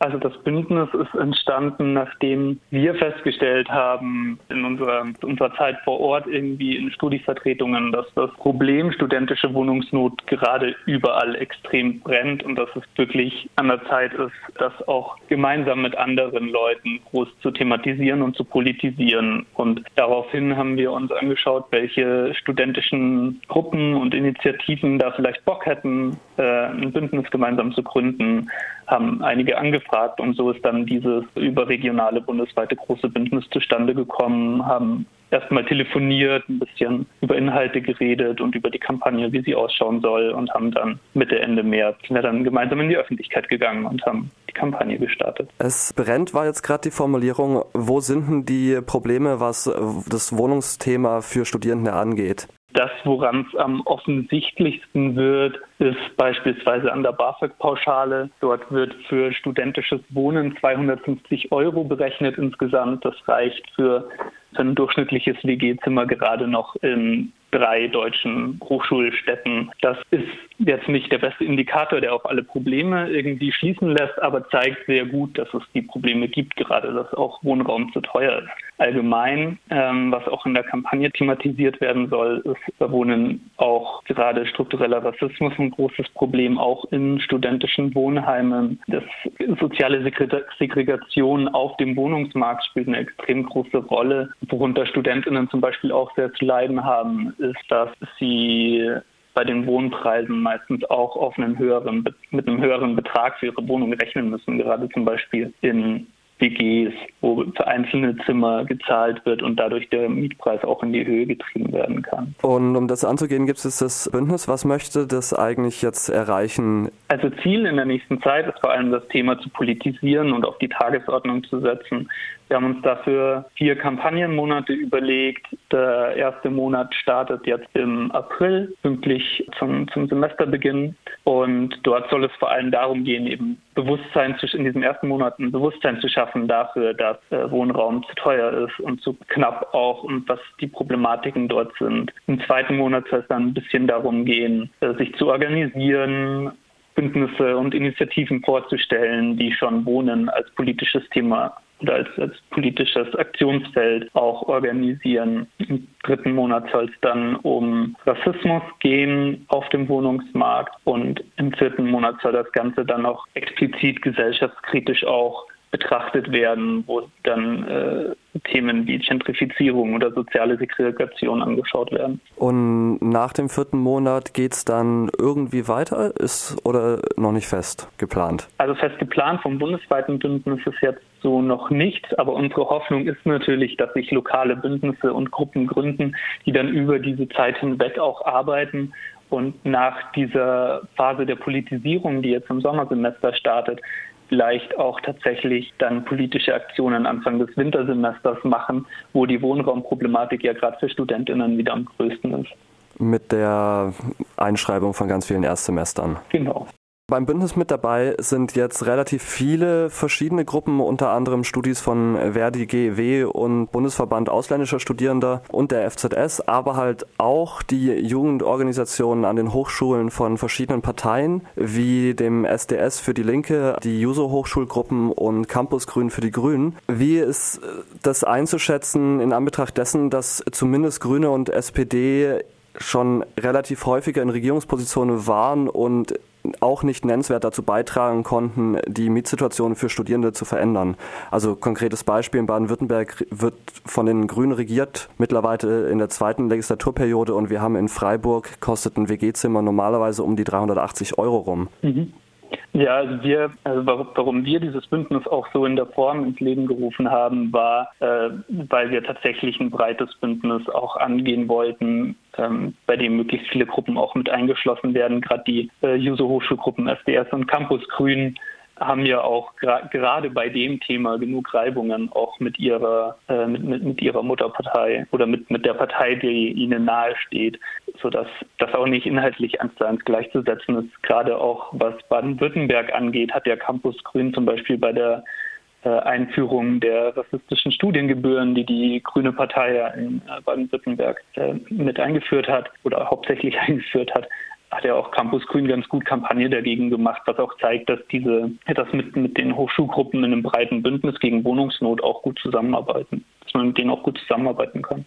Also das Bündnis ist entstanden, nachdem wir festgestellt haben in unserer, unserer Zeit vor Ort irgendwie in Studievertretungen, dass das Problem studentische Wohnungsnot gerade überall extrem brennt und dass es wirklich an der Zeit ist, das auch gemeinsam mit anderen Leuten groß zu thematisieren und zu politisieren. Und daraufhin haben wir uns angeschaut, welche studentischen Gruppen und Initiativen da vielleicht Bock hätten, ein Bündnis gemeinsam zu gründen, haben einige angefragt und so ist dann dieses überregionale bundesweite große Bündnis zustande gekommen, haben erstmal telefoniert, ein bisschen über Inhalte geredet und über die Kampagne, wie sie ausschauen soll und haben dann Mitte, Ende März sind wir dann gemeinsam in die Öffentlichkeit gegangen und haben die Kampagne gestartet. Es brennt war jetzt gerade die Formulierung, wo sind denn die Probleme, was das Wohnungsthema für Studierende angeht? Das, woran es am offensichtlichsten wird, ist beispielsweise an der BAföG-Pauschale. Dort wird für studentisches Wohnen 250 Euro berechnet insgesamt. Das reicht für ein durchschnittliches WG-Zimmer gerade noch in drei deutschen Hochschulstädten. Das ist jetzt nicht der beste Indikator, der auf alle Probleme irgendwie schließen lässt, aber zeigt sehr gut, dass es die Probleme gibt, gerade dass auch Wohnraum zu teuer ist. Allgemein, ähm, was auch in der Kampagne thematisiert werden soll, ist bei Wohnen auch gerade struktureller Rassismus ein großes Problem, auch in studentischen Wohnheimen. Das soziale Segregation auf dem Wohnungsmarkt spielt eine extrem große Rolle, worunter Studentinnen zum Beispiel auch sehr zu leiden haben ist, dass sie bei den Wohnpreisen meistens auch auf einen höheren, mit einem höheren Betrag für ihre Wohnung rechnen müssen, gerade zum Beispiel in WGs, wo für einzelne Zimmer gezahlt wird und dadurch der Mietpreis auch in die Höhe getrieben werden kann. Und um das anzugehen, gibt es das Bündnis. Was möchte das eigentlich jetzt erreichen? Also Ziel in der nächsten Zeit ist vor allem das Thema zu politisieren und auf die Tagesordnung zu setzen. Wir haben uns dafür vier Kampagnenmonate überlegt. Der erste Monat startet jetzt im April, pünktlich zum, zum Semesterbeginn. Und dort soll es vor allem darum gehen, eben Bewusstsein in diesen ersten Monaten Bewusstsein zu schaffen dafür, dass äh, Wohnraum zu teuer ist und zu knapp auch und was die Problematiken dort sind. Im zweiten Monat soll es dann ein bisschen darum gehen, äh, sich zu organisieren, Bündnisse und Initiativen vorzustellen, die schon Wohnen als politisches Thema oder als, als politisches Aktionsfeld auch organisieren. Im dritten Monat soll es dann um Rassismus gehen auf dem Wohnungsmarkt und im vierten Monat soll das Ganze dann auch explizit gesellschaftskritisch auch betrachtet werden, wo dann äh, Themen wie Gentrifizierung oder soziale Segregation angeschaut werden. Und nach dem vierten Monat geht es dann irgendwie weiter, ist oder noch nicht fest geplant? Also fest geplant vom bundesweiten Bündnis ist jetzt so noch nicht, aber unsere Hoffnung ist natürlich, dass sich lokale Bündnisse und Gruppen gründen, die dann über diese Zeit hinweg auch arbeiten und nach dieser Phase der Politisierung, die jetzt im Sommersemester startet, vielleicht auch tatsächlich dann politische Aktionen Anfang des Wintersemesters machen, wo die Wohnraumproblematik ja gerade für Studentinnen wieder am größten ist. Mit der Einschreibung von ganz vielen Erstsemestern. Genau. Beim Bündnis mit dabei sind jetzt relativ viele verschiedene Gruppen, unter anderem Studis von Verdi GEW und Bundesverband ausländischer Studierender und der FZS, aber halt auch die Jugendorganisationen an den Hochschulen von verschiedenen Parteien, wie dem SDS für die Linke, die Juso-Hochschulgruppen und Campus Grün für die Grünen. Wie ist das einzuschätzen in Anbetracht dessen, dass zumindest Grüne und SPD schon relativ häufiger in Regierungspositionen waren und auch nicht nennenswert dazu beitragen konnten, die Mietsituation für Studierende zu verändern. Also konkretes Beispiel in Baden-Württemberg wird von den Grünen regiert, mittlerweile in der zweiten Legislaturperiode und wir haben in Freiburg kostet ein WG-Zimmer normalerweise um die 380 Euro rum. Mhm. Ja, also wir, also warum wir dieses Bündnis auch so in der Form ins Leben gerufen haben, war, äh, weil wir tatsächlich ein breites Bündnis auch angehen wollten, ähm, bei dem möglichst viele Gruppen auch mit eingeschlossen werden. Gerade die äh, User-Hochschulgruppen SDS und Campus Grün haben ja auch gerade bei dem Thema genug Reibungen auch mit ihrer äh, mit, mit, mit, ihrer Mutterpartei oder mit, mit der Partei, die ihnen nahe steht, sodass das auch nicht inhaltlich eins zu eins gleichzusetzen ist. Gerade auch was Baden-Württemberg angeht, hat der Campus Grün zum Beispiel bei der äh, Einführung der rassistischen Studiengebühren, die die Grüne Partei in äh, Baden-Württemberg äh, mit eingeführt hat oder hauptsächlich eingeführt hat, hat ja auch Campus Grün ganz gut Kampagne dagegen gemacht, was auch zeigt, dass diese, dass mit, mit den Hochschulgruppen in einem breiten Bündnis gegen Wohnungsnot auch gut zusammenarbeiten, dass man mit denen auch gut zusammenarbeiten kann.